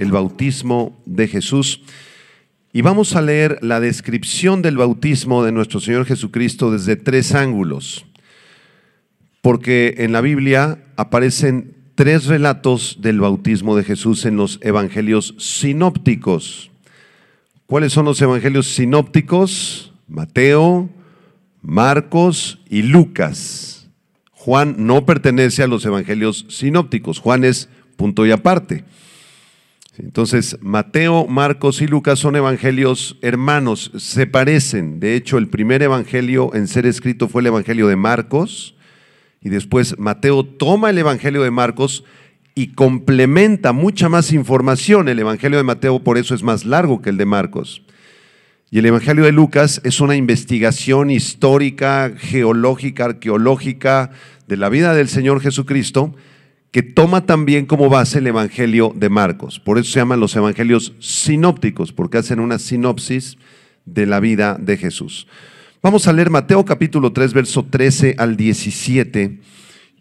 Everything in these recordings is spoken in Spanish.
el bautismo de Jesús. Y vamos a leer la descripción del bautismo de nuestro Señor Jesucristo desde tres ángulos. Porque en la Biblia aparecen tres relatos del bautismo de Jesús en los evangelios sinópticos. ¿Cuáles son los evangelios sinópticos? Mateo, Marcos y Lucas. Juan no pertenece a los evangelios sinópticos. Juan es punto y aparte. Entonces, Mateo, Marcos y Lucas son evangelios hermanos, se parecen. De hecho, el primer evangelio en ser escrito fue el evangelio de Marcos, y después Mateo toma el evangelio de Marcos y complementa mucha más información. El evangelio de Mateo por eso es más largo que el de Marcos. Y el evangelio de Lucas es una investigación histórica, geológica, arqueológica de la vida del Señor Jesucristo que toma también como base el Evangelio de Marcos. Por eso se llaman los Evangelios sinópticos, porque hacen una sinopsis de la vida de Jesús. Vamos a leer Mateo capítulo 3, verso 13 al 17,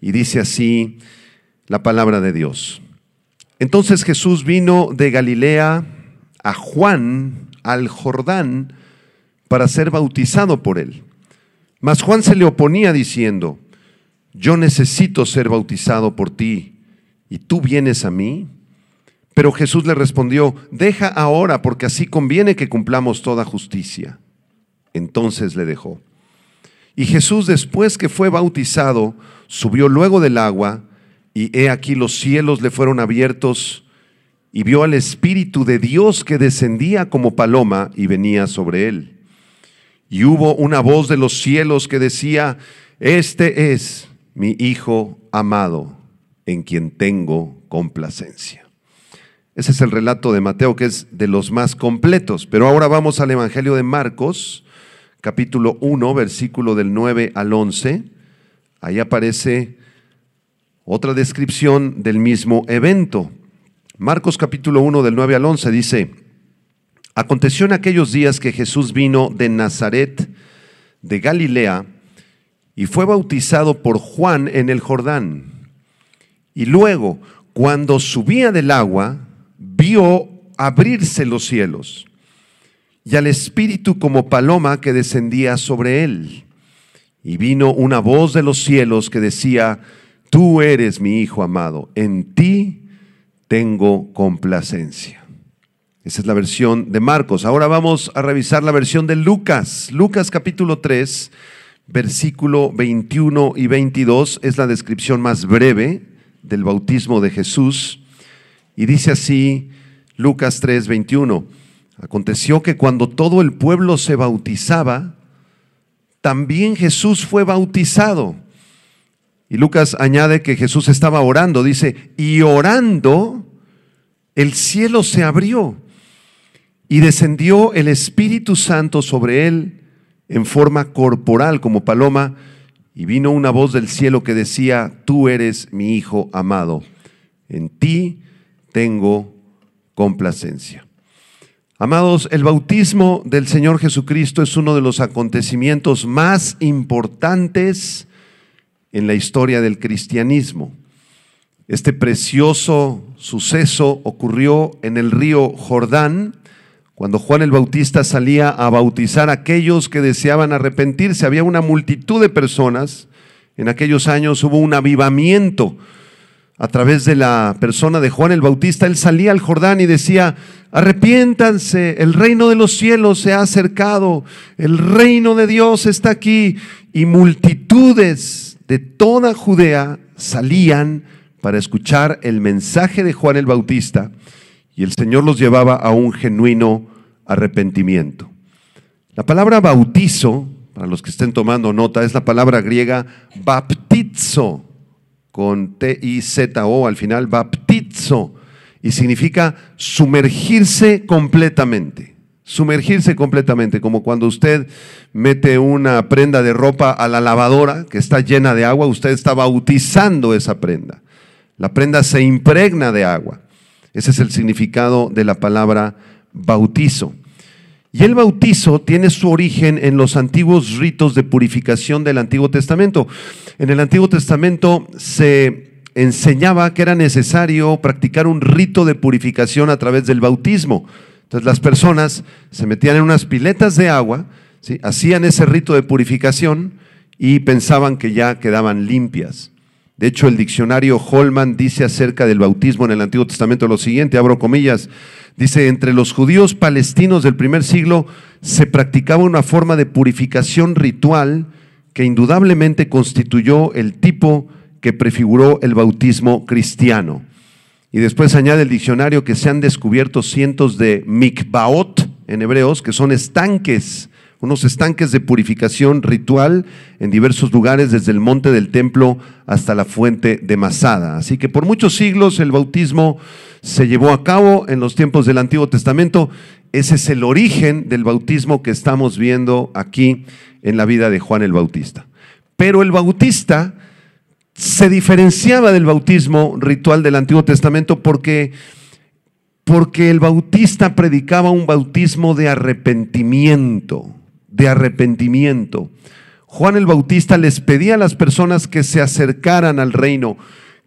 y dice así la palabra de Dios. Entonces Jesús vino de Galilea a Juan, al Jordán, para ser bautizado por él. Mas Juan se le oponía diciendo, yo necesito ser bautizado por ti y tú vienes a mí. Pero Jesús le respondió, deja ahora porque así conviene que cumplamos toda justicia. Entonces le dejó. Y Jesús después que fue bautizado, subió luego del agua y he aquí los cielos le fueron abiertos y vio al Espíritu de Dios que descendía como paloma y venía sobre él. Y hubo una voz de los cielos que decía, este es mi Hijo amado, en quien tengo complacencia. Ese es el relato de Mateo, que es de los más completos. Pero ahora vamos al Evangelio de Marcos, capítulo 1, versículo del 9 al 11. Ahí aparece otra descripción del mismo evento. Marcos capítulo 1 del 9 al 11 dice, Aconteció en aquellos días que Jesús vino de Nazaret, de Galilea, y fue bautizado por Juan en el Jordán. Y luego, cuando subía del agua, vio abrirse los cielos y al Espíritu como paloma que descendía sobre él. Y vino una voz de los cielos que decía, tú eres mi Hijo amado, en ti tengo complacencia. Esa es la versión de Marcos. Ahora vamos a revisar la versión de Lucas. Lucas capítulo 3 versículo 21 y 22 es la descripción más breve del bautismo de Jesús. Y dice así Lucas 3, 21. Aconteció que cuando todo el pueblo se bautizaba, también Jesús fue bautizado. Y Lucas añade que Jesús estaba orando, dice, y orando, el cielo se abrió y descendió el Espíritu Santo sobre él en forma corporal como paloma, y vino una voz del cielo que decía, tú eres mi Hijo amado, en ti tengo complacencia. Amados, el bautismo del Señor Jesucristo es uno de los acontecimientos más importantes en la historia del cristianismo. Este precioso suceso ocurrió en el río Jordán, cuando Juan el Bautista salía a bautizar a aquellos que deseaban arrepentirse, había una multitud de personas. En aquellos años hubo un avivamiento a través de la persona de Juan el Bautista. Él salía al Jordán y decía, arrepiéntanse, el reino de los cielos se ha acercado, el reino de Dios está aquí. Y multitudes de toda Judea salían para escuchar el mensaje de Juan el Bautista y el Señor los llevaba a un genuino arrepentimiento. La palabra bautizo, para los que estén tomando nota, es la palabra griega baptizo, con T-I-Z-O al final, baptizo, y significa sumergirse completamente. Sumergirse completamente, como cuando usted mete una prenda de ropa a la lavadora que está llena de agua, usted está bautizando esa prenda. La prenda se impregna de agua. Ese es el significado de la palabra bautizo. Y el bautizo tiene su origen en los antiguos ritos de purificación del Antiguo Testamento. En el Antiguo Testamento se enseñaba que era necesario practicar un rito de purificación a través del bautismo. Entonces las personas se metían en unas piletas de agua, hacían ese rito de purificación y pensaban que ya quedaban limpias. De hecho, el diccionario Holman dice acerca del bautismo en el Antiguo Testamento lo siguiente, abro comillas, dice, entre los judíos palestinos del primer siglo se practicaba una forma de purificación ritual que indudablemente constituyó el tipo que prefiguró el bautismo cristiano. Y después añade el diccionario que se han descubierto cientos de mikbaot en hebreos, que son estanques, unos estanques de purificación ritual en diversos lugares, desde el monte del templo hasta la fuente de Masada. Así que por muchos siglos el bautismo se llevó a cabo en los tiempos del Antiguo Testamento. Ese es el origen del bautismo que estamos viendo aquí en la vida de Juan el Bautista. Pero el bautista se diferenciaba del bautismo ritual del Antiguo Testamento porque, porque el bautista predicaba un bautismo de arrepentimiento, de arrepentimiento. Juan el Bautista les pedía a las personas que se acercaran al reino,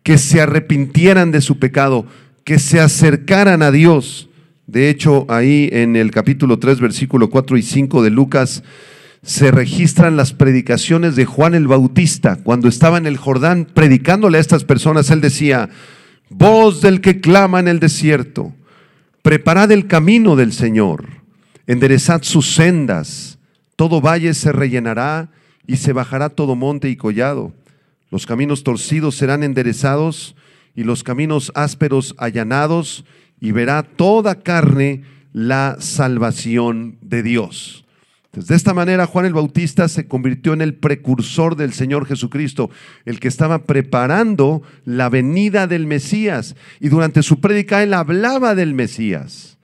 que se arrepintieran de su pecado, que se acercaran a Dios. De hecho, ahí en el capítulo 3, versículo 4 y 5 de Lucas, se registran las predicaciones de Juan el Bautista. Cuando estaba en el Jordán predicándole a estas personas, él decía, voz del que clama en el desierto, preparad el camino del Señor, enderezad sus sendas, todo valle se rellenará y se bajará todo monte y collado. Los caminos torcidos serán enderezados y los caminos ásperos allanados y verá toda carne la salvación de Dios de esta manera Juan el Bautista se convirtió en el precursor del Señor Jesucristo, el que estaba preparando la venida del Mesías. Y durante su prédica él hablaba del Mesías.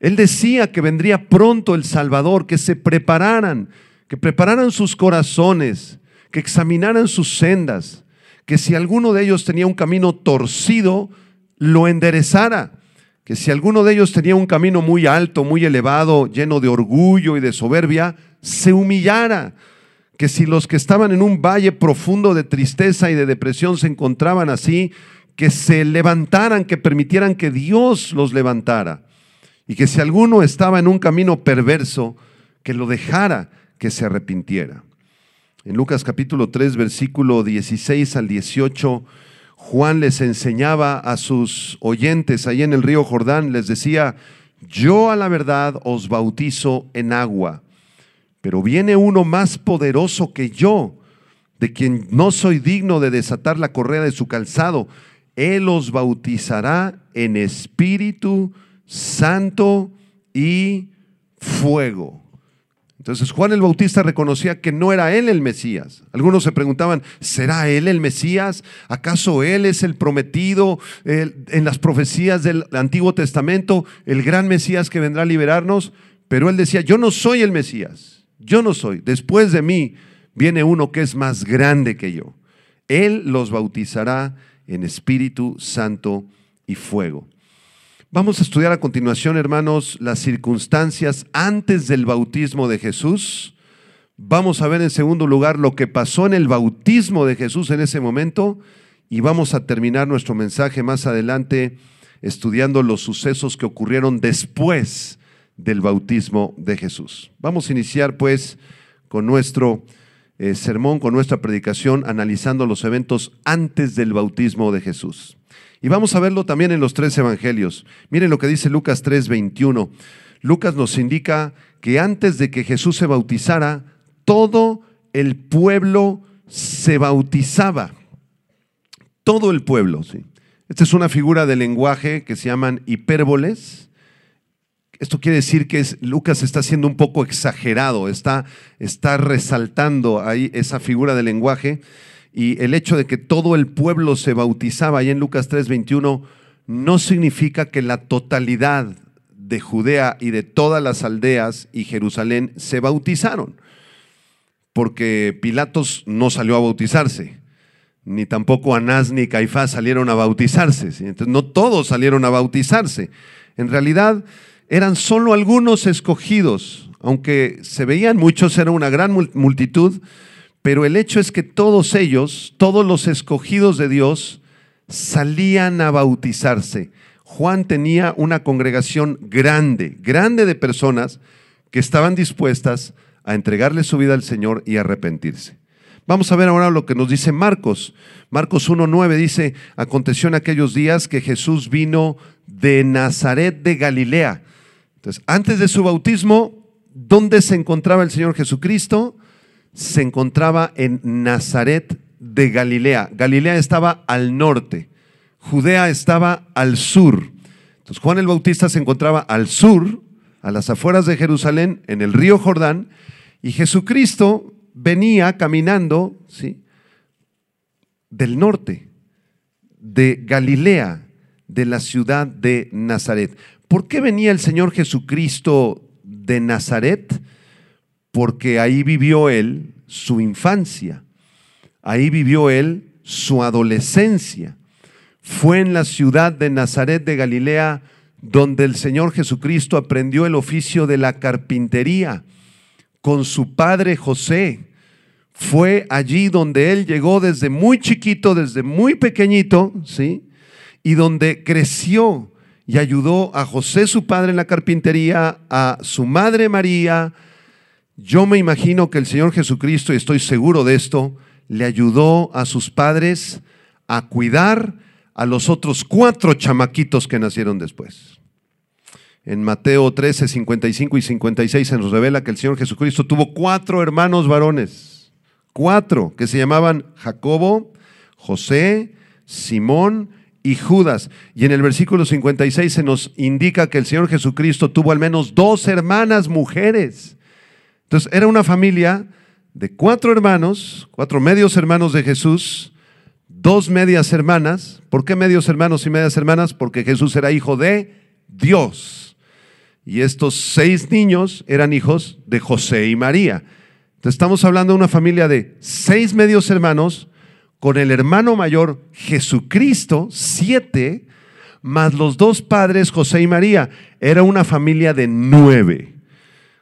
Él decía que vendría pronto el Salvador, que se prepararan, que prepararan sus corazones, que examinaran sus sendas, que si alguno de ellos tenía un camino torcido, lo enderezara que si alguno de ellos tenía un camino muy alto, muy elevado, lleno de orgullo y de soberbia, se humillara. Que si los que estaban en un valle profundo de tristeza y de depresión se encontraban así, que se levantaran, que permitieran que Dios los levantara. Y que si alguno estaba en un camino perverso, que lo dejara, que se arrepintiera. En Lucas capítulo 3, versículo 16 al 18, Juan les enseñaba a sus oyentes ahí en el río Jordán, les decía, yo a la verdad os bautizo en agua, pero viene uno más poderoso que yo, de quien no soy digno de desatar la correa de su calzado. Él os bautizará en Espíritu Santo y fuego. Entonces Juan el Bautista reconocía que no era él el Mesías. Algunos se preguntaban, ¿será él el Mesías? ¿Acaso él es el prometido en las profecías del Antiguo Testamento, el gran Mesías que vendrá a liberarnos? Pero él decía, yo no soy el Mesías, yo no soy. Después de mí viene uno que es más grande que yo. Él los bautizará en Espíritu Santo y fuego. Vamos a estudiar a continuación, hermanos, las circunstancias antes del bautismo de Jesús. Vamos a ver en segundo lugar lo que pasó en el bautismo de Jesús en ese momento y vamos a terminar nuestro mensaje más adelante estudiando los sucesos que ocurrieron después del bautismo de Jesús. Vamos a iniciar pues con nuestro eh, sermón, con nuestra predicación, analizando los eventos antes del bautismo de Jesús. Y vamos a verlo también en los tres evangelios. Miren lo que dice Lucas 3:21. Lucas nos indica que antes de que Jesús se bautizara, todo el pueblo se bautizaba. Todo el pueblo. Esta es una figura de lenguaje que se llaman hipérboles. Esto quiere decir que Lucas está siendo un poco exagerado, está, está resaltando ahí esa figura de lenguaje y el hecho de que todo el pueblo se bautizaba ahí en Lucas 3:21 no significa que la totalidad de Judea y de todas las aldeas y Jerusalén se bautizaron, porque Pilatos no salió a bautizarse, ni tampoco Anás ni Caifás salieron a bautizarse, entonces no todos salieron a bautizarse. En realidad eran solo algunos escogidos, aunque se veían muchos, era una gran multitud, pero el hecho es que todos ellos, todos los escogidos de Dios, salían a bautizarse. Juan tenía una congregación grande, grande de personas que estaban dispuestas a entregarle su vida al Señor y arrepentirse. Vamos a ver ahora lo que nos dice Marcos. Marcos 1.9 dice, aconteció en aquellos días que Jesús vino de Nazaret de Galilea. Entonces, antes de su bautismo, ¿dónde se encontraba el Señor Jesucristo? Se encontraba en Nazaret de Galilea. Galilea estaba al norte, Judea estaba al sur. Entonces Juan el Bautista se encontraba al sur, a las afueras de Jerusalén, en el río Jordán, y Jesucristo venía caminando, ¿sí? del norte, de Galilea, de la ciudad de Nazaret. ¿Por qué venía el Señor Jesucristo de Nazaret? Porque ahí vivió él su infancia, ahí vivió él su adolescencia. Fue en la ciudad de Nazaret de Galilea donde el Señor Jesucristo aprendió el oficio de la carpintería con su padre José. Fue allí donde él llegó desde muy chiquito, desde muy pequeñito, ¿sí? Y donde creció y ayudó a José, su padre, en la carpintería, a su madre María. Yo me imagino que el Señor Jesucristo, y estoy seguro de esto, le ayudó a sus padres a cuidar a los otros cuatro chamaquitos que nacieron después. En Mateo 13, 55 y 56 se nos revela que el Señor Jesucristo tuvo cuatro hermanos varones, cuatro, que se llamaban Jacobo, José, Simón y Judas. Y en el versículo 56 se nos indica que el Señor Jesucristo tuvo al menos dos hermanas mujeres. Entonces era una familia de cuatro hermanos, cuatro medios hermanos de Jesús, dos medias hermanas. ¿Por qué medios hermanos y medias hermanas? Porque Jesús era hijo de Dios. Y estos seis niños eran hijos de José y María. Entonces estamos hablando de una familia de seis medios hermanos, con el hermano mayor Jesucristo, siete, más los dos padres José y María. Era una familia de nueve.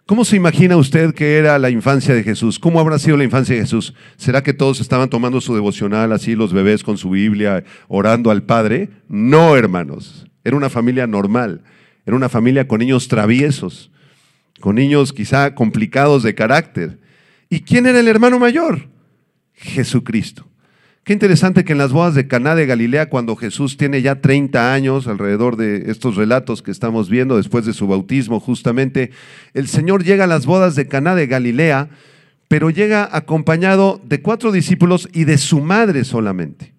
¿Cómo se imagina usted que era la infancia de Jesús? ¿Cómo habrá sido la infancia de Jesús? ¿Será que todos estaban tomando su devocional así, los bebés con su Biblia, orando al Padre? No, hermanos. Era una familia normal. Era una familia con niños traviesos, con niños quizá complicados de carácter. ¿Y quién era el hermano mayor? Jesucristo. Qué interesante que en las bodas de Caná de Galilea, cuando Jesús tiene ya 30 años, alrededor de estos relatos que estamos viendo después de su bautismo, justamente, el Señor llega a las bodas de Caná de Galilea, pero llega acompañado de cuatro discípulos y de su madre solamente.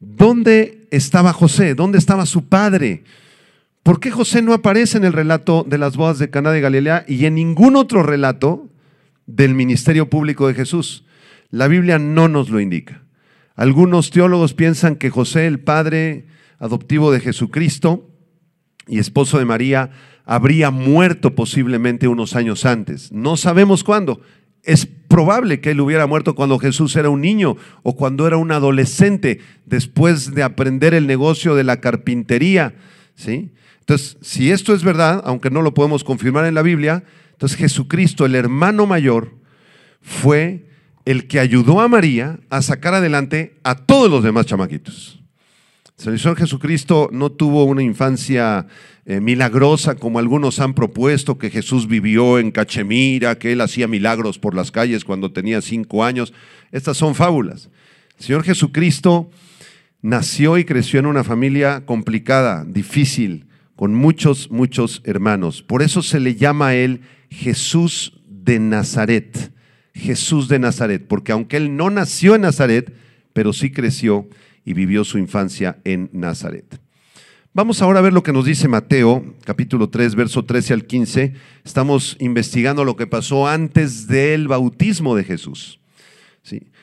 ¿Dónde estaba José? ¿Dónde estaba su padre? ¿Por qué José no aparece en el relato de las bodas de Caná de Galilea y en ningún otro relato del ministerio público de Jesús? La Biblia no nos lo indica. Algunos teólogos piensan que José, el padre adoptivo de Jesucristo y esposo de María, habría muerto posiblemente unos años antes. No sabemos cuándo. Es probable que él hubiera muerto cuando Jesús era un niño o cuando era un adolescente, después de aprender el negocio de la carpintería. ¿sí? Entonces, si esto es verdad, aunque no lo podemos confirmar en la Biblia, entonces Jesucristo, el hermano mayor, fue el que ayudó a María a sacar adelante a todos los demás chamaquitos. El Señor Jesucristo no tuvo una infancia eh, milagrosa como algunos han propuesto, que Jesús vivió en Cachemira, que él hacía milagros por las calles cuando tenía cinco años. Estas son fábulas. El Señor Jesucristo nació y creció en una familia complicada, difícil, con muchos, muchos hermanos. Por eso se le llama a él Jesús de Nazaret. Jesús de Nazaret, porque aunque él no nació en Nazaret, pero sí creció y vivió su infancia en Nazaret. Vamos ahora a ver lo que nos dice Mateo, capítulo 3, verso 13 al 15. Estamos investigando lo que pasó antes del bautismo de Jesús.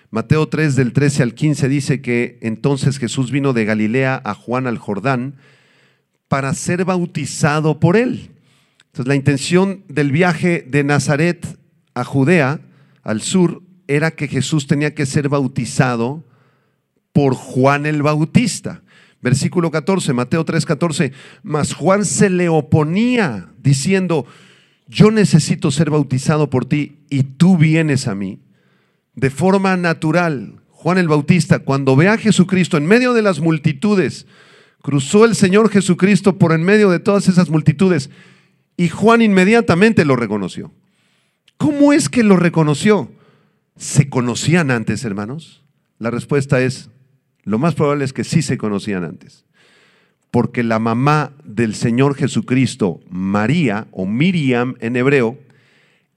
Mateo 3, del 13 al 15 dice que entonces Jesús vino de Galilea a Juan al Jordán para ser bautizado por él. Entonces la intención del viaje de Nazaret a Judea, al sur, era que Jesús tenía que ser bautizado por Juan el Bautista. Versículo 14, Mateo 3, 14. Mas Juan se le oponía diciendo, yo necesito ser bautizado por ti y tú vienes a mí. De forma natural, Juan el Bautista, cuando ve a Jesucristo en medio de las multitudes, cruzó el Señor Jesucristo por en medio de todas esas multitudes y Juan inmediatamente lo reconoció. ¿Cómo es que lo reconoció? ¿Se conocían antes, hermanos? La respuesta es, lo más probable es que sí se conocían antes. Porque la mamá del Señor Jesucristo, María o Miriam en hebreo,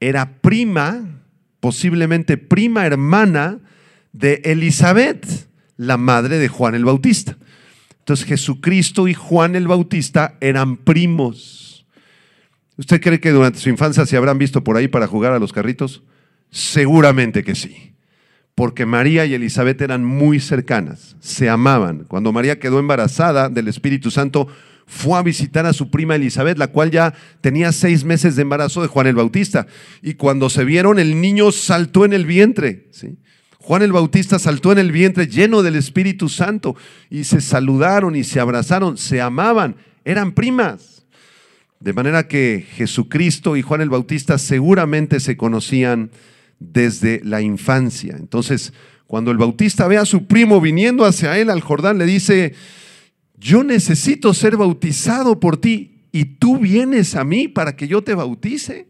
era prima, posiblemente prima hermana de Elizabeth, la madre de Juan el Bautista. Entonces Jesucristo y Juan el Bautista eran primos. ¿Usted cree que durante su infancia se habrán visto por ahí para jugar a los carritos? Seguramente que sí, porque María y Elizabeth eran muy cercanas, se amaban. Cuando María quedó embarazada del Espíritu Santo, fue a visitar a su prima Elizabeth, la cual ya tenía seis meses de embarazo de Juan el Bautista. Y cuando se vieron, el niño saltó en el vientre. ¿sí? Juan el Bautista saltó en el vientre lleno del Espíritu Santo y se saludaron y se abrazaron, se amaban, eran primas. De manera que Jesucristo y Juan el Bautista seguramente se conocían desde la infancia. Entonces, cuando el Bautista ve a su primo viniendo hacia él al Jordán, le dice, yo necesito ser bautizado por ti y tú vienes a mí para que yo te bautice.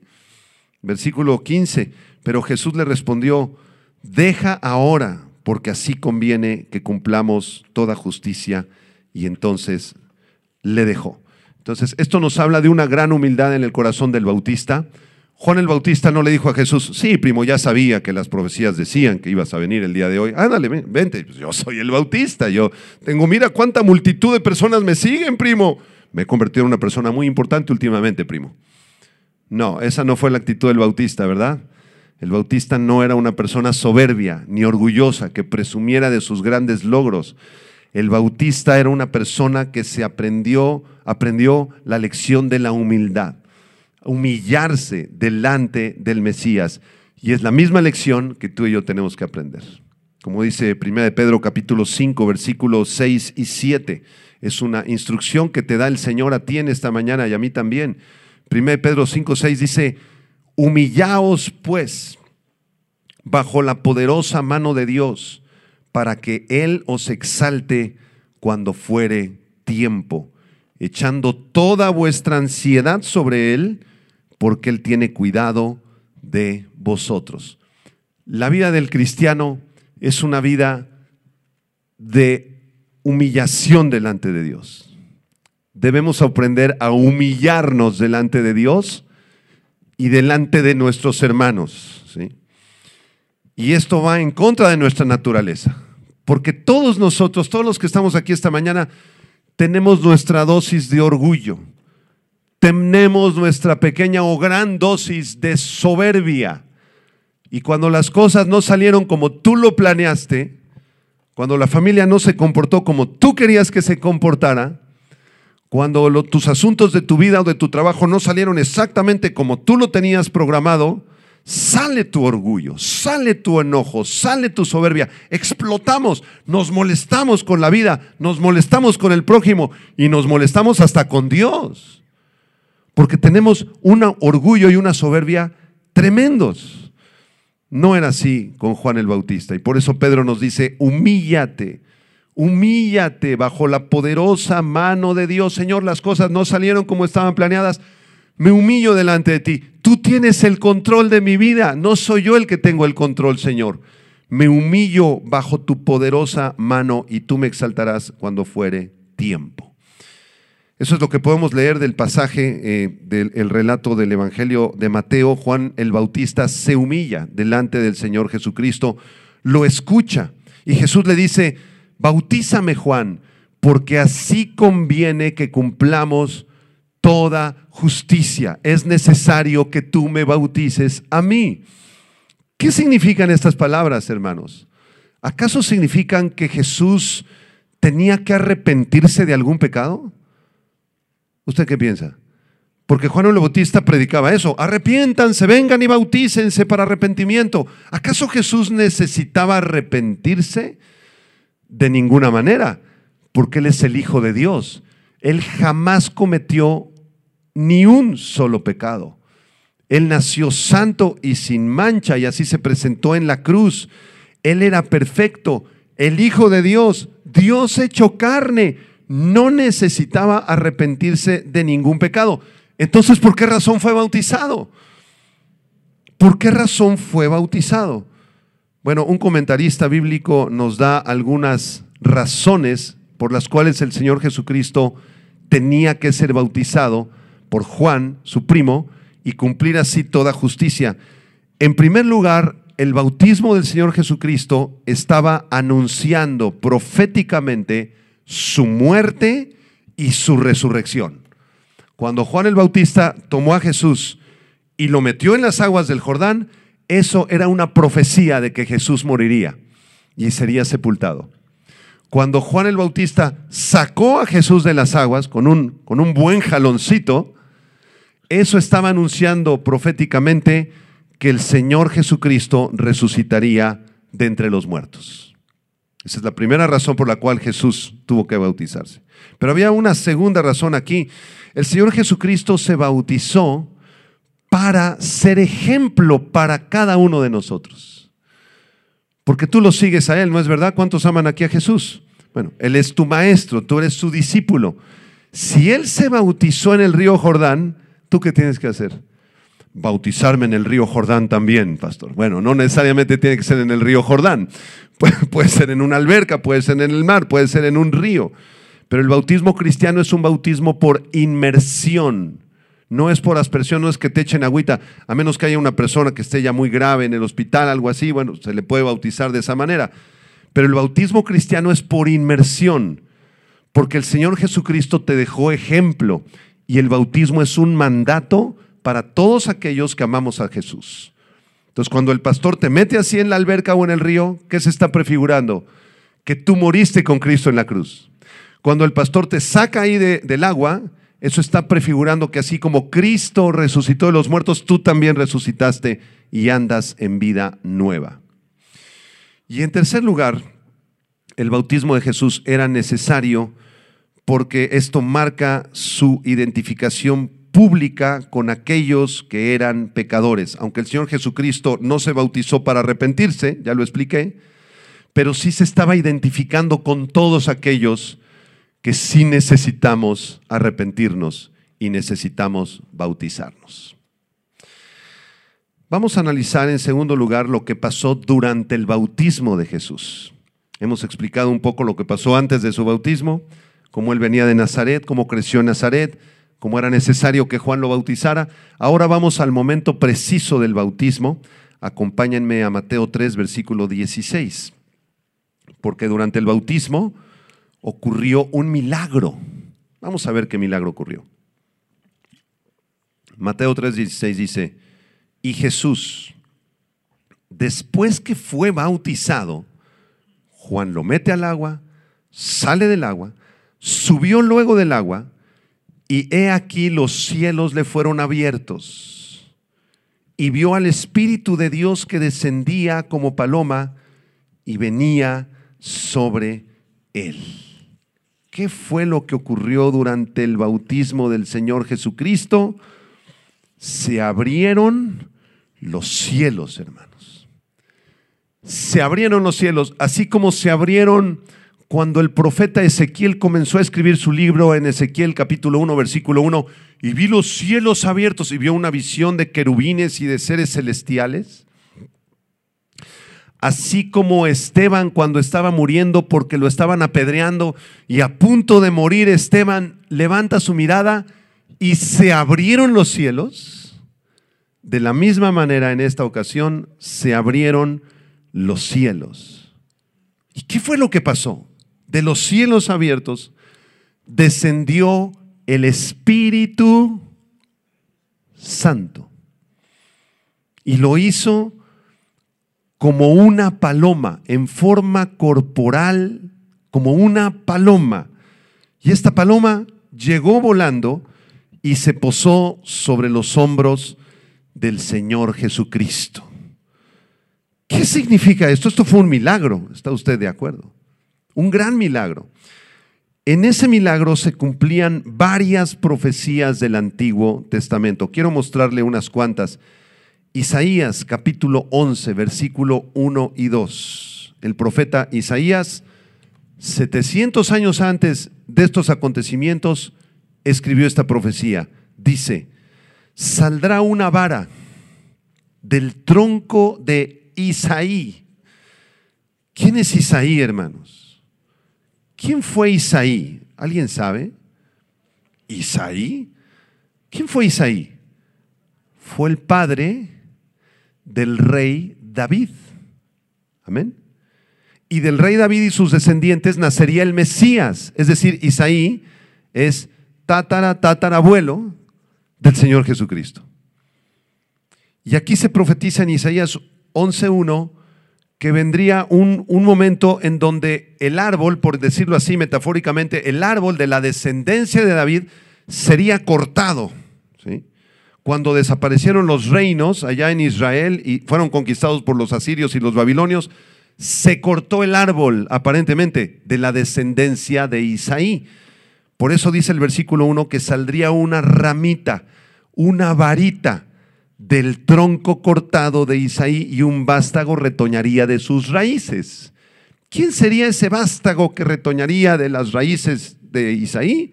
Versículo 15, pero Jesús le respondió, deja ahora, porque así conviene que cumplamos toda justicia. Y entonces le dejó. Entonces, esto nos habla de una gran humildad en el corazón del Bautista Juan el Bautista no le dijo a Jesús, sí, primo, ya sabía que las profecías decían que ibas a venir el día de hoy. Ándale, vente, pues yo soy el Bautista, yo tengo, mira cuánta multitud de personas me siguen, primo. Me he convertido en una persona muy importante últimamente, primo. No, esa no fue la actitud del Bautista, ¿verdad? El Bautista no era una persona soberbia ni orgullosa que presumiera de sus grandes logros. El Bautista era una persona que se aprendió, aprendió la lección de la humildad humillarse delante del Mesías. Y es la misma lección que tú y yo tenemos que aprender. Como dice 1 de Pedro capítulo 5, versículos 6 y 7. Es una instrucción que te da el Señor a ti en esta mañana y a mí también. 1 de Pedro 5, 6 dice, humillaos pues bajo la poderosa mano de Dios para que Él os exalte cuando fuere tiempo, echando toda vuestra ansiedad sobre Él porque Él tiene cuidado de vosotros. La vida del cristiano es una vida de humillación delante de Dios. Debemos aprender a humillarnos delante de Dios y delante de nuestros hermanos. Y esto va en contra de nuestra naturaleza, porque todos nosotros, todos los que estamos aquí esta mañana, tenemos nuestra dosis de orgullo tenemos nuestra pequeña o gran dosis de soberbia. Y cuando las cosas no salieron como tú lo planeaste, cuando la familia no se comportó como tú querías que se comportara, cuando tus asuntos de tu vida o de tu trabajo no salieron exactamente como tú lo tenías programado, sale tu orgullo, sale tu enojo, sale tu soberbia. Explotamos, nos molestamos con la vida, nos molestamos con el prójimo y nos molestamos hasta con Dios porque tenemos un orgullo y una soberbia tremendos. No era así con Juan el Bautista. Y por eso Pedro nos dice, humíllate, humíllate bajo la poderosa mano de Dios. Señor, las cosas no salieron como estaban planeadas. Me humillo delante de ti. Tú tienes el control de mi vida. No soy yo el que tengo el control, Señor. Me humillo bajo tu poderosa mano y tú me exaltarás cuando fuere tiempo. Eso es lo que podemos leer del pasaje eh, del relato del Evangelio de Mateo. Juan el Bautista se humilla delante del Señor Jesucristo, lo escucha y Jesús le dice, bautízame Juan, porque así conviene que cumplamos toda justicia. Es necesario que tú me bautices a mí. ¿Qué significan estas palabras, hermanos? ¿Acaso significan que Jesús tenía que arrepentirse de algún pecado? ¿Usted qué piensa? Porque Juan el Bautista predicaba eso. Arrepiéntanse, vengan y bautícense para arrepentimiento. ¿Acaso Jesús necesitaba arrepentirse? De ninguna manera, porque Él es el Hijo de Dios. Él jamás cometió ni un solo pecado. Él nació santo y sin mancha y así se presentó en la cruz. Él era perfecto, el Hijo de Dios, Dios hecho carne, no necesitaba arrepentirse de ningún pecado. Entonces, ¿por qué razón fue bautizado? ¿Por qué razón fue bautizado? Bueno, un comentarista bíblico nos da algunas razones por las cuales el Señor Jesucristo tenía que ser bautizado por Juan, su primo, y cumplir así toda justicia. En primer lugar, el bautismo del Señor Jesucristo estaba anunciando proféticamente su muerte y su resurrección. Cuando Juan el Bautista tomó a Jesús y lo metió en las aguas del Jordán, eso era una profecía de que Jesús moriría y sería sepultado. Cuando Juan el Bautista sacó a Jesús de las aguas con un, con un buen jaloncito, eso estaba anunciando proféticamente que el Señor Jesucristo resucitaría de entre los muertos. Esa es la primera razón por la cual Jesús tuvo que bautizarse. Pero había una segunda razón aquí. El Señor Jesucristo se bautizó para ser ejemplo para cada uno de nosotros. Porque tú lo sigues a Él, ¿no es verdad? ¿Cuántos aman aquí a Jesús? Bueno, Él es tu maestro, tú eres su discípulo. Si Él se bautizó en el río Jordán, ¿tú qué tienes que hacer? bautizarme en el río Jordán también, pastor. Bueno, no necesariamente tiene que ser en el río Jordán. Puede, ser en una alberca, puede ser en el mar, puede ser en un río. Pero el bautismo cristiano es un bautismo por inmersión. No es por aspersión, no es que te echen agüita, a menos que haya una persona que esté ya muy grave en el hospital, algo así, bueno, se le puede bautizar de esa manera. Pero el bautismo cristiano es por inmersión, porque el Señor Jesucristo te dejó ejemplo y el bautismo es un mandato para todos aquellos que amamos a Jesús. Entonces, cuando el pastor te mete así en la alberca o en el río, ¿qué se está prefigurando? Que tú moriste con Cristo en la cruz. Cuando el pastor te saca ahí del agua, eso está prefigurando que así como Cristo resucitó de los muertos, tú también resucitaste y andas en vida nueva. Y en tercer lugar, el bautismo de Jesús era necesario porque esto marca su identificación pública con aquellos que eran pecadores. Aunque el Señor Jesucristo no se bautizó para arrepentirse, ya lo expliqué, pero sí se estaba identificando con todos aquellos que sí necesitamos arrepentirnos y necesitamos bautizarnos. Vamos a analizar en segundo lugar lo que pasó durante el bautismo de Jesús. Hemos explicado un poco lo que pasó antes de su bautismo, cómo él venía de Nazaret, cómo creció en Nazaret, como era necesario que Juan lo bautizara. Ahora vamos al momento preciso del bautismo. Acompáñenme a Mateo 3, versículo 16. Porque durante el bautismo ocurrió un milagro. Vamos a ver qué milagro ocurrió. Mateo 3, 16 dice, y Jesús, después que fue bautizado, Juan lo mete al agua, sale del agua, subió luego del agua, y he aquí los cielos le fueron abiertos y vio al Espíritu de Dios que descendía como paloma y venía sobre él. ¿Qué fue lo que ocurrió durante el bautismo del Señor Jesucristo? Se abrieron los cielos, hermanos. Se abrieron los cielos, así como se abrieron cuando el profeta Ezequiel comenzó a escribir su libro en Ezequiel capítulo 1, versículo 1, y vi los cielos abiertos y vio una visión de querubines y de seres celestiales. Así como Esteban cuando estaba muriendo porque lo estaban apedreando y a punto de morir, Esteban levanta su mirada y se abrieron los cielos. De la misma manera en esta ocasión se abrieron los cielos. ¿Y qué fue lo que pasó? De los cielos abiertos, descendió el Espíritu Santo. Y lo hizo como una paloma, en forma corporal, como una paloma. Y esta paloma llegó volando y se posó sobre los hombros del Señor Jesucristo. ¿Qué significa esto? Esto fue un milagro, ¿está usted de acuerdo? Un gran milagro. En ese milagro se cumplían varias profecías del Antiguo Testamento. Quiero mostrarle unas cuantas. Isaías capítulo 11, versículo 1 y 2. el profeta Isaías, 700 años antes de estos acontecimientos, escribió esta profecía. Dice, saldrá una vara del tronco de Isaí. ¿Quién es Isaí, hermanos? ¿Quién fue Isaí? ¿Alguien sabe? ¿Isaí? ¿Quién fue Isaí? Fue el padre del rey David. Amén. Y del rey David y sus descendientes nacería el Mesías. Es decir, Isaí es tatara, tatarabuelo del Señor Jesucristo. Y aquí se profetiza en Isaías 11.1 que vendría un, un, momento en donde el árbol, por decirlo así metafóricamente, el árbol de la descendencia de David sería cortado. ¿sí? Cuando desaparecieron los reinos allá en Israel y fueron conquistados por los asirios y los babilonios, se cortó el árbol aparentemente de la descendencia de Isaí. Por eso dice el versículo 1 que saldría una ramita, una varita del tronco cortado de Isaí y un vástago retoñaría de sus raíces. ¿Quién sería ese vástago que retoñaría de las raíces de Isaí?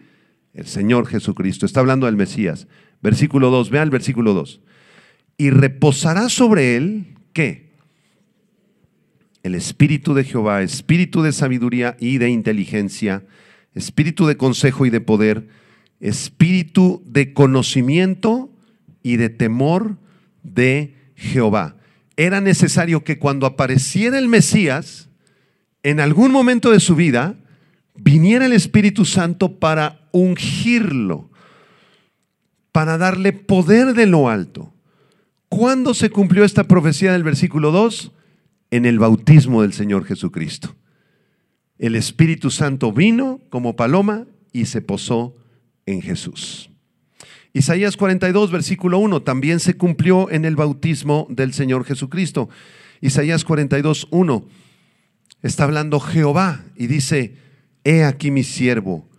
El Señor Jesucristo. Está hablando del Mesías. Versículo 2, vean el versículo 2. Y reposará sobre él, ¿qué? El espíritu de Jehová, espíritu de sabiduría y de inteligencia, espíritu de consejo y de poder, espíritu de conocimiento y de temor de Jehová. Era necesario que cuando apareciera el Mesías, en algún momento de su vida, viniera el Espíritu Santo para ungirlo, para darle poder de lo alto. ¿Cuándo se cumplió esta profecía del versículo 2? En el bautismo del Señor Jesucristo. El Espíritu Santo vino como paloma y se posó en Jesús. Isaías 42, versículo 1, también se cumplió en el bautismo del Señor Jesucristo. Isaías 42, 1, está hablando Jehová y dice, he aquí mi siervo,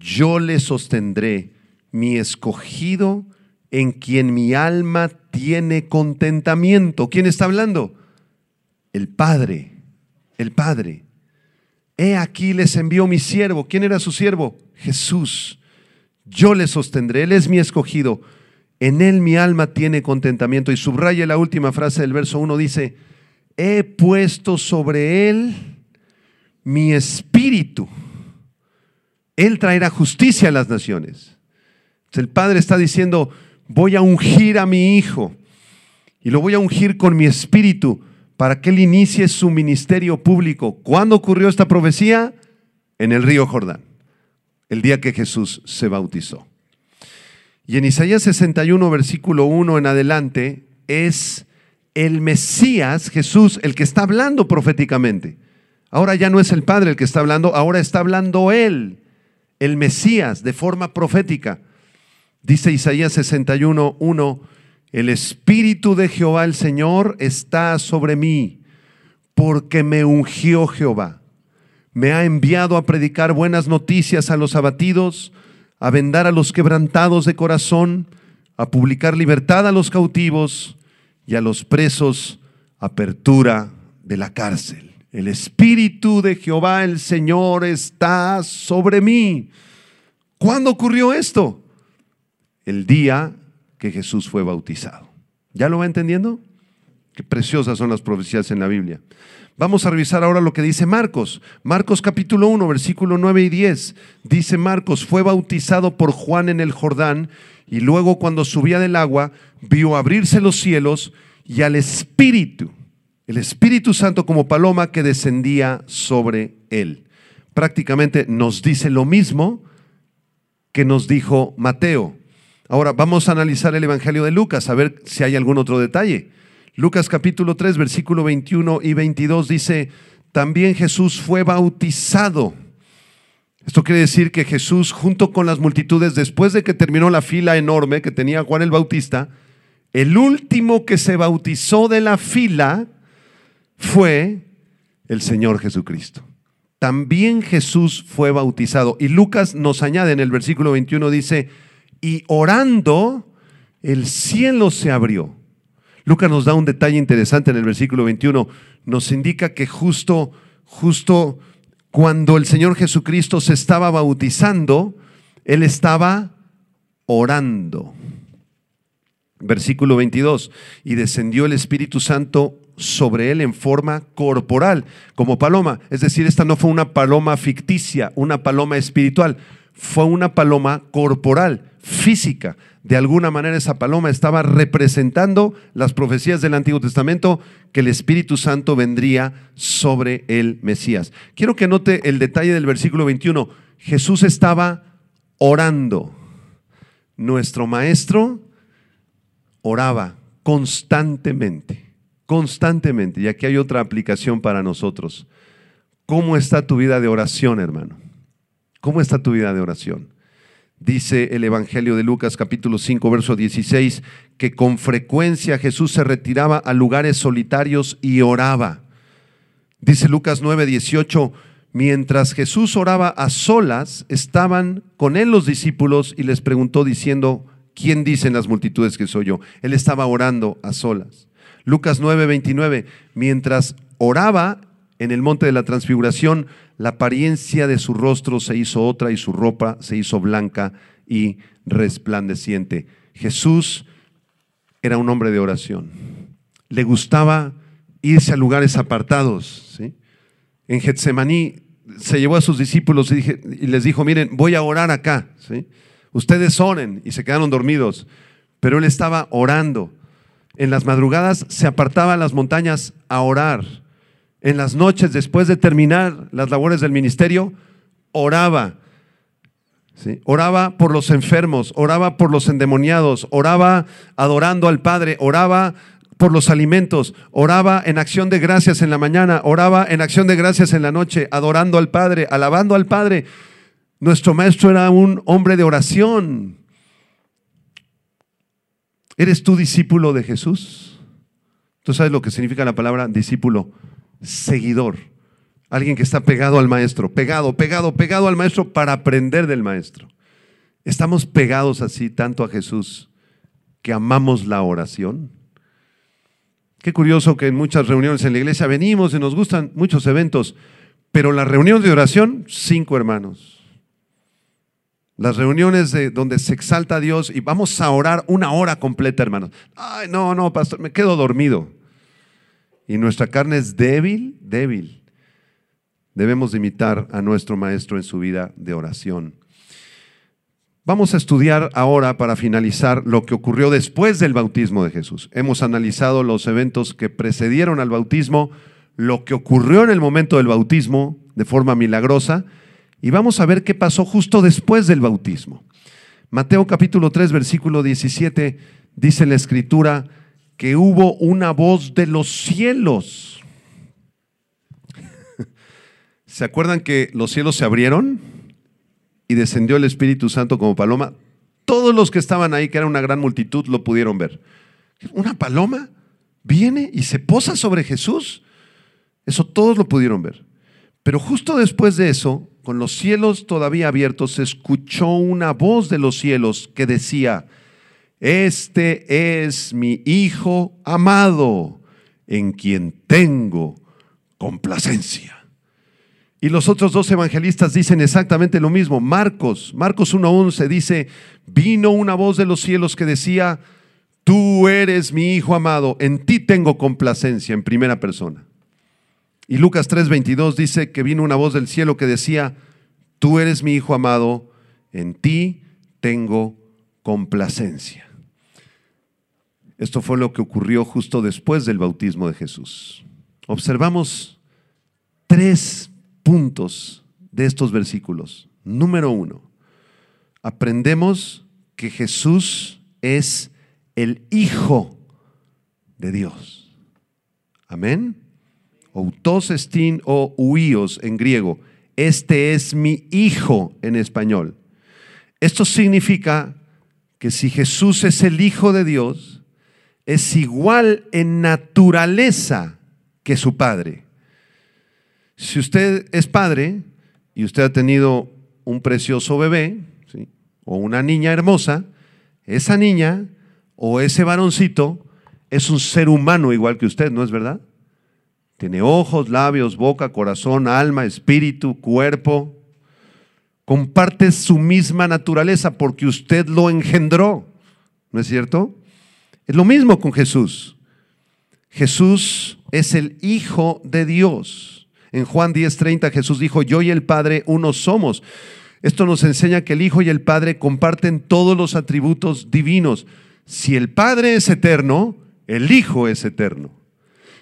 yo le sostendré, mi escogido, en quien mi alma tiene contentamiento. ¿Quién está hablando? El Padre, el Padre. He aquí les envió mi siervo. ¿Quién era su siervo? Jesús yo le sostendré, Él es mi escogido, en Él mi alma tiene contentamiento. Y subraya la última frase del verso 1, dice, he puesto sobre Él mi espíritu. Él traerá justicia a las naciones. El Padre está diciendo, voy a ungir a mi Hijo y lo voy a ungir con mi espíritu para que Él inicie su ministerio público. ¿Cuándo ocurrió esta profecía? En el río Jordán el día que Jesús se bautizó. Y en Isaías 61, versículo 1 en adelante, es el Mesías, Jesús, el que está hablando proféticamente. Ahora ya no es el Padre el que está hablando, ahora está hablando Él, el Mesías, de forma profética. Dice Isaías 61, 1, el Espíritu de Jehová el Señor está sobre mí, porque me ungió Jehová me ha enviado a predicar buenas noticias a los abatidos, a vendar a los quebrantados de corazón, a publicar libertad a los cautivos y a los presos apertura de la cárcel. El Espíritu de Jehová el Señor está sobre mí. ¿Cuándo ocurrió esto? El día que Jesús fue bautizado. ¿Ya lo va entendiendo? Qué preciosas son las profecías en la Biblia. Vamos a revisar ahora lo que dice Marcos. Marcos capítulo 1, versículo 9 y 10. Dice Marcos, fue bautizado por Juan en el Jordán y luego cuando subía del agua vio abrirse los cielos y al Espíritu, el Espíritu Santo como paloma que descendía sobre él. Prácticamente nos dice lo mismo que nos dijo Mateo. Ahora vamos a analizar el Evangelio de Lucas, a ver si hay algún otro detalle. Lucas capítulo 3, versículo 21 y 22 dice, también Jesús fue bautizado. Esto quiere decir que Jesús, junto con las multitudes, después de que terminó la fila enorme que tenía Juan el Bautista, el último que se bautizó de la fila fue el Señor Jesucristo. También Jesús fue bautizado. Y Lucas nos añade en el versículo 21, dice, y orando, el cielo se abrió Lucas nos da un detalle interesante en el versículo 21. Nos indica que justo, justo cuando el Señor Jesucristo se estaba bautizando, Él estaba orando. Versículo 22. Y descendió el Espíritu Santo sobre él en forma corporal, como paloma. Es decir, esta no fue una paloma ficticia, una paloma espiritual, fue una paloma corporal, física. De alguna manera esa paloma estaba representando las profecías del Antiguo Testamento que el Espíritu Santo vendría sobre el Mesías. Quiero que note el detalle del versículo 21. Jesús estaba orando. Nuestro maestro oraba constantemente, constantemente. Y aquí hay otra aplicación para nosotros. ¿Cómo está tu vida de oración, hermano? ¿Cómo está tu vida de oración? Dice el Evangelio de Lucas capítulo 5, verso 16, que con frecuencia Jesús se retiraba a lugares solitarios y oraba. Dice Lucas 9, 18, mientras Jesús oraba a solas, estaban con él los discípulos y les preguntó diciendo, ¿quién dicen las multitudes que soy yo? Él estaba orando a solas. Lucas 9, 29, mientras oraba en el monte de la transfiguración, la apariencia de su rostro se hizo otra y su ropa se hizo blanca y resplandeciente. Jesús era un hombre de oración. Le gustaba irse a lugares apartados. En Getsemaní se llevó a sus discípulos y, les dijo, miren, voy a orar acá. Ustedes oren y se quedaron dormidos. Pero él estaba orando. En las madrugadas se apartaba a las montañas a orar en las noches, después de terminar las labores del ministerio, oraba. Oraba por los enfermos, oraba por los endemoniados, oraba adorando al Padre, oraba por los alimentos, oraba en acción de gracias en la mañana, oraba en acción de gracias en la noche, adorando al Padre, alabando al Padre. Nuestro maestro era un hombre de oración. ¿Eres tú discípulo de Jesús? ¿Tú sabes lo que significa la palabra discípulo? Seguidor, alguien que está pegado al maestro, pegado, pegado, pegado al maestro para aprender del maestro. Estamos pegados así tanto a Jesús que amamos la oración. Qué curioso que en muchas reuniones en la iglesia venimos y nos gustan muchos eventos, pero las reuniones de oración, cinco hermanos. Las reuniones de donde se exalta a Dios y vamos a orar una hora completa, hermanos. Ay, no, no, pastor, me quedo dormido y nuestra carne es débil, débil, debemos imitar a nuestro Maestro en su vida de oración. Vamos a estudiar ahora, para finalizar, lo que ocurrió después del bautismo de Jesús. Hemos analizado los eventos que precedieron al bautismo, lo que ocurrió en el momento del bautismo de forma milagrosa, y vamos a ver qué pasó justo después del bautismo. Mateo capítulo 3, versículo 17, dice la escritura, que hubo una voz de los cielos. ¿Se acuerdan que los cielos se abrieron y descendió el Espíritu Santo como paloma? Todos los que estaban ahí, que era una gran multitud, lo pudieron ver. Una paloma viene y se posa sobre Jesús. Eso todos lo pudieron ver. Pero justo después de eso, con los cielos todavía abiertos, se escuchó una voz de los cielos que decía, este es mi Hijo amado, en quien tengo complacencia. Y los otros dos evangelistas dicen exactamente lo mismo. Marcos, Marcos 1.11 dice, vino una voz de los cielos que decía, tú eres mi Hijo amado, en ti tengo complacencia en primera persona. Y Lucas 3.22 dice que vino una voz del cielo que decía, tú eres mi Hijo amado, en ti tengo complacencia. Esto fue lo que ocurrió justo después del bautismo de Jesús. Observamos tres puntos de estos versículos. Número uno, aprendemos que Jesús es el Hijo de Dios. Amén. Outos estin o huíos en griego. Este es mi Hijo en español. Esto significa que si Jesús es el Hijo de Dios, es igual en naturaleza que su padre. Si usted es padre y usted ha tenido un precioso bebé o una niña hermosa, esa niña o ese varoncito es un ser humano igual que usted, ¿no es verdad? Tiene ojos, labios, boca, corazón, alma, espíritu, cuerpo. Comparte su misma naturaleza porque usted lo engendró. ¿No es cierto? Es lo mismo con Jesús. Jesús es el Hijo de Dios. En Juan 10:30 Jesús dijo, yo y el Padre uno somos. Esto nos enseña que el Hijo y el Padre comparten todos los atributos divinos. Si el Padre es eterno, el Hijo es eterno.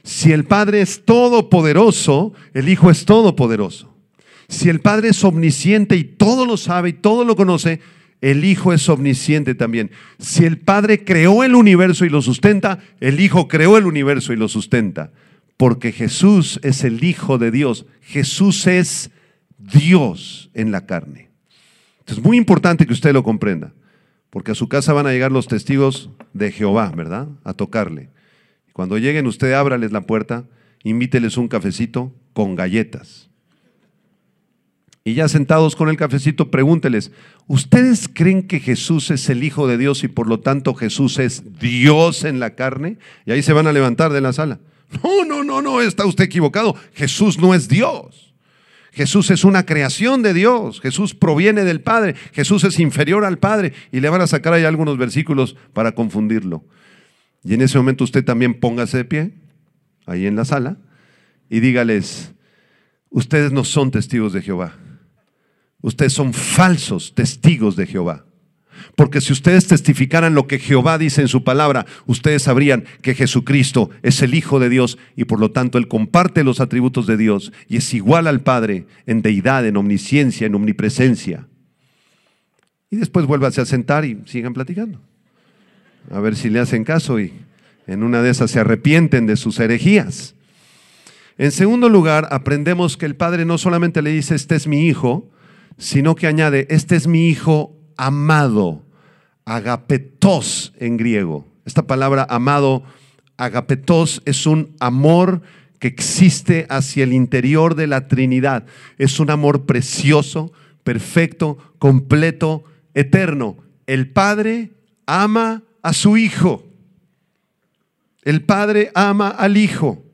Si el Padre es todopoderoso, el Hijo es todopoderoso. Si el Padre es omnisciente y todo lo sabe y todo lo conoce, el Hijo es omnisciente también. Si el Padre creó el universo y lo sustenta, el Hijo creó el universo y lo sustenta. Porque Jesús es el Hijo de Dios. Jesús es Dios en la carne. Es muy importante que usted lo comprenda. Porque a su casa van a llegar los testigos de Jehová, ¿verdad? A tocarle. Cuando lleguen, usted ábrales la puerta, invíteles un cafecito con galletas. Y ya sentados con el cafecito, pregúnteles, ¿ustedes creen que Jesús es el Hijo de Dios y por lo tanto Jesús es Dios en la carne? Y ahí se van a levantar de la sala. No, no, no, no, está usted equivocado. Jesús no es Dios. Jesús es una creación de Dios. Jesús proviene del Padre. Jesús es inferior al Padre. Y le van a sacar ahí algunos versículos para confundirlo. Y en ese momento usted también póngase de pie, ahí en la sala, y dígales, ustedes no son testigos de Jehová. Ustedes son falsos testigos de Jehová. Porque si ustedes testificaran lo que Jehová dice en su palabra, ustedes sabrían que Jesucristo es el Hijo de Dios y por lo tanto Él comparte los atributos de Dios y es igual al Padre en deidad, en omnisciencia, en omnipresencia. Y después vuélvase a sentar y sigan platicando. A ver si le hacen caso y en una de esas se arrepienten de sus herejías. En segundo lugar, aprendemos que el Padre no solamente le dice, este es mi Hijo, sino que añade, este es mi Hijo amado, agapetos en griego. Esta palabra amado, agapetos, es un amor que existe hacia el interior de la Trinidad. Es un amor precioso, perfecto, completo, eterno. El Padre ama a su Hijo. El Padre ama al Hijo.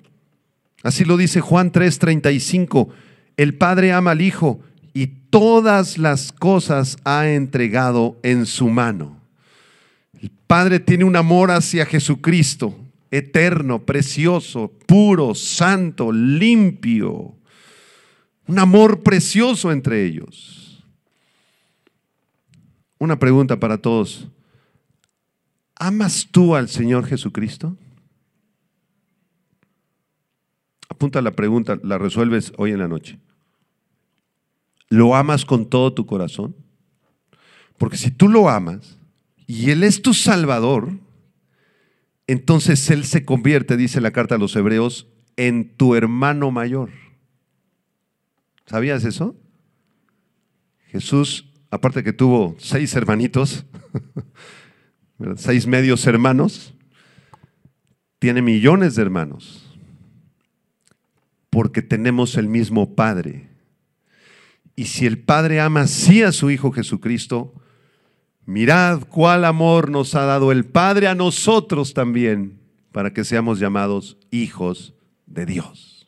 Así lo dice Juan 3:35. El Padre ama al Hijo y todas las cosas ha entregado en su mano. El Padre tiene un amor hacia Jesucristo, eterno, precioso, puro, santo, limpio. Un amor precioso entre ellos. Una pregunta para todos. ¿Amas tú al Señor Jesucristo? Apunta la pregunta, la resuelves hoy en la noche. ¿Lo amas con todo tu corazón? Porque si tú lo amas y Él es tu Salvador, entonces Él se convierte, dice la carta a los hebreos, en tu hermano mayor. ¿Sabías eso? Jesús, aparte que tuvo seis hermanitos, seis medios hermanos, tiene millones de hermanos, porque tenemos el mismo Padre. Y si el Padre ama así a su Hijo Jesucristo, mirad cuál amor nos ha dado el Padre a nosotros también, para que seamos llamados hijos de Dios.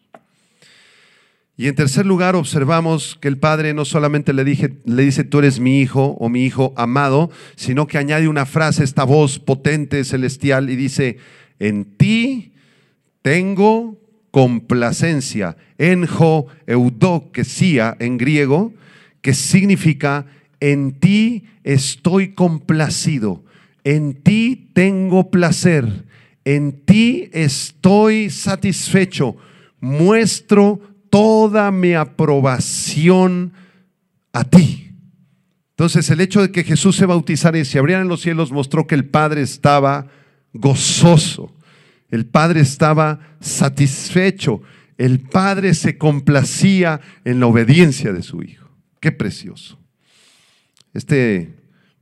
Y en tercer lugar, observamos que el Padre no solamente le, le, dice, tú eres mi hijo o mi hijo amado, sino que añade una frase, esta voz potente, celestial, y dice, en ti tengo complacencia, enjo eudokesia en griego, que significa, en ti estoy complacido, en ti tengo placer, en ti estoy satisfecho, muestro toda mi aprobación a ti. Entonces el hecho de que Jesús se bautizara y se abrieran los cielos mostró que el Padre estaba gozoso, el Padre estaba satisfecho, el Padre se complacía en la obediencia de su Hijo. Qué precioso. Este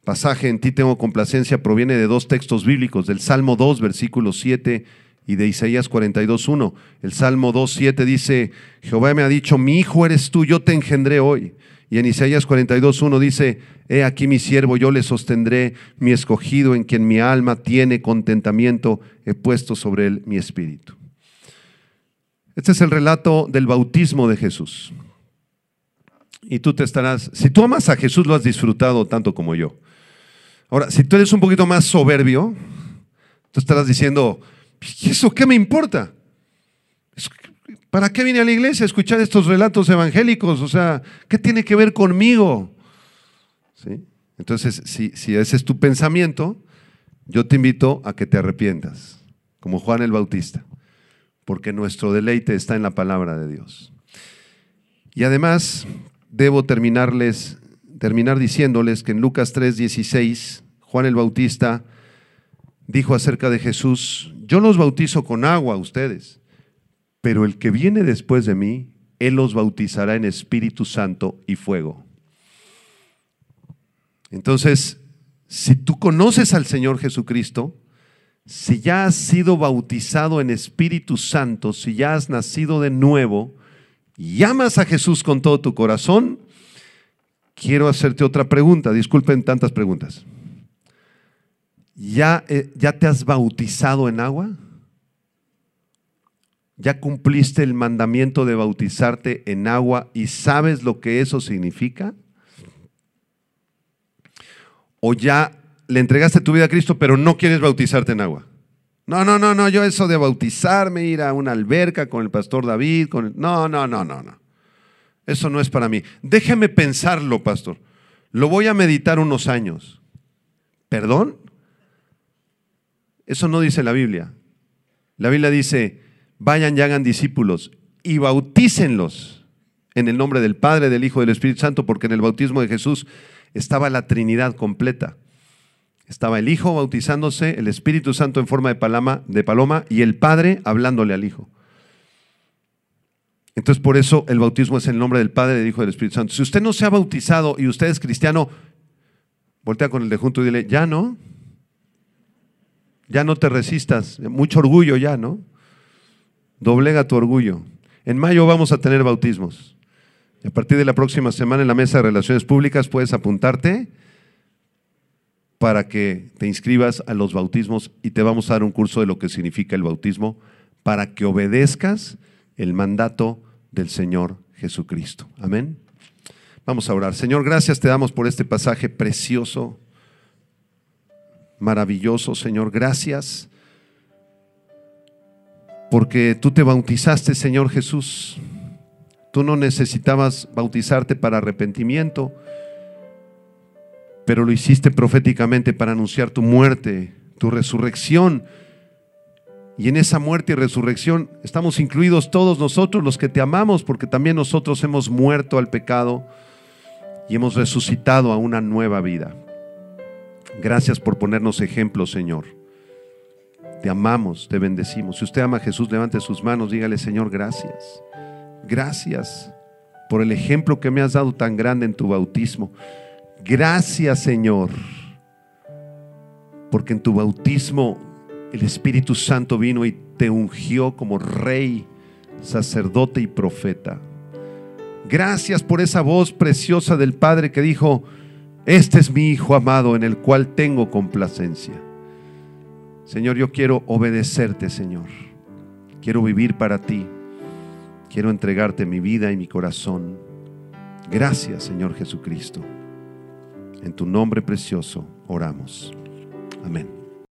pasaje en ti tengo complacencia proviene de dos textos bíblicos, del Salmo 2, versículo 7 y de Isaías 42.1. El Salmo 2.7 dice, Jehová me ha dicho, mi hijo eres tú, yo te engendré hoy Y en Isaías 42, 1 dice, He aquí mi siervo, yo le sostendré, mi escogido en quien mi alma tiene contentamiento, he puesto sobre él mi espíritu. Este es el relato del bautismo de Jesús. Y tú te estarás, si tú amas a Jesús, lo has disfrutado tanto como yo. Ahora, si tú eres un poquito más soberbio, tú estarás diciendo, ¿y eso qué me importa? ¿Para qué vine a la iglesia a escuchar estos relatos evangélicos? O sea, ¿qué tiene que ver conmigo? ¿Sí? Entonces, si, ese es tu pensamiento, yo te invito a que te arrepientas, como Juan el Bautista, porque nuestro deleite está en la palabra de Dios. Y además, debo terminarles, terminar diciéndoles que en Lucas 3:16, Juan el Bautista dijo acerca de Jesús, yo los bautizo con agua a ustedes pero el que viene después de mí, Él los bautizará en Espíritu Santo y fuego. Entonces, si tú conoces al Señor Jesucristo, si ya has sido bautizado en Espíritu Santo, si ya has nacido de nuevo, y amas a Jesús con todo tu corazón, quiero hacerte otra pregunta. Disculpen tantas preguntas. ¿Ya, eh, ¿Ya te has bautizado en agua? ¿Ya cumpliste el mandamiento de bautizarte en agua y sabes lo que eso significa? ¿O ya le entregaste tu vida a Cristo pero no quieres bautizarte en agua? No, no, no, no, yo eso de bautizarme, ir a una alberca con el pastor David, con no, no, no, no, no. Eso no es para mí. Déjeme pensarlo, pastor. Lo voy a meditar unos años. ¿Perdón? Eso no dice la Biblia. La Biblia dice, vayan y hagan discípulos y bautícenlos en el nombre del Padre, del Hijo y del Espíritu Santo, porque en el bautismo de Jesús estaba la Trinidad completa. Estaba el Hijo bautizándose, el Espíritu Santo en forma de paloma, de paloma y el Padre hablándole al Hijo. Entonces por eso el bautismo es en el nombre del Padre, del Hijo y del Espíritu Santo. Si usted no se ha bautizado y usted es cristiano, voltea con el de junto y dile, ya no, ya no te resistas, mucho orgullo ya, ¿no? Doblega tu orgullo. En mayo vamos a tener bautismos. a partir de la próxima semana en la mesa de relaciones públicas puedes apuntarte para que te inscribas a los bautismos y te vamos a dar un curso de lo que significa el bautismo para que obedezcas el mandato del Señor Jesucristo. Amén. Vamos a orar. Señor, gracias te damos por este pasaje precioso, maravilloso. Señor, gracias porque tú te bautizaste, Señor Jesús. Tú no necesitabas bautizarte para arrepentimiento, pero lo hiciste proféticamente para anunciar tu muerte, tu resurrección. Y en esa muerte y resurrección estamos incluidos todos nosotros los que te amamos, porque también nosotros hemos muerto al pecado y hemos resucitado a una nueva vida. Gracias por ponernos ejemplo, Señor. Te amamos, te bendecimos. Si usted ama a Jesús, levante sus manos, dígale, Señor, gracias. Gracias por el ejemplo que me has dado tan grande en tu bautismo. Gracias, Señor, porque en tu bautismo el Espíritu Santo vino y te ungió como rey, sacerdote y profeta. Gracias por esa voz preciosa del Padre que dijo, este es mi Hijo amado en el cual tengo complacencia. Señor, yo quiero obedecerte, Señor. Quiero vivir para ti. Quiero entregarte mi vida y mi corazón. Gracias, Señor Jesucristo. En tu nombre precioso oramos. Amén.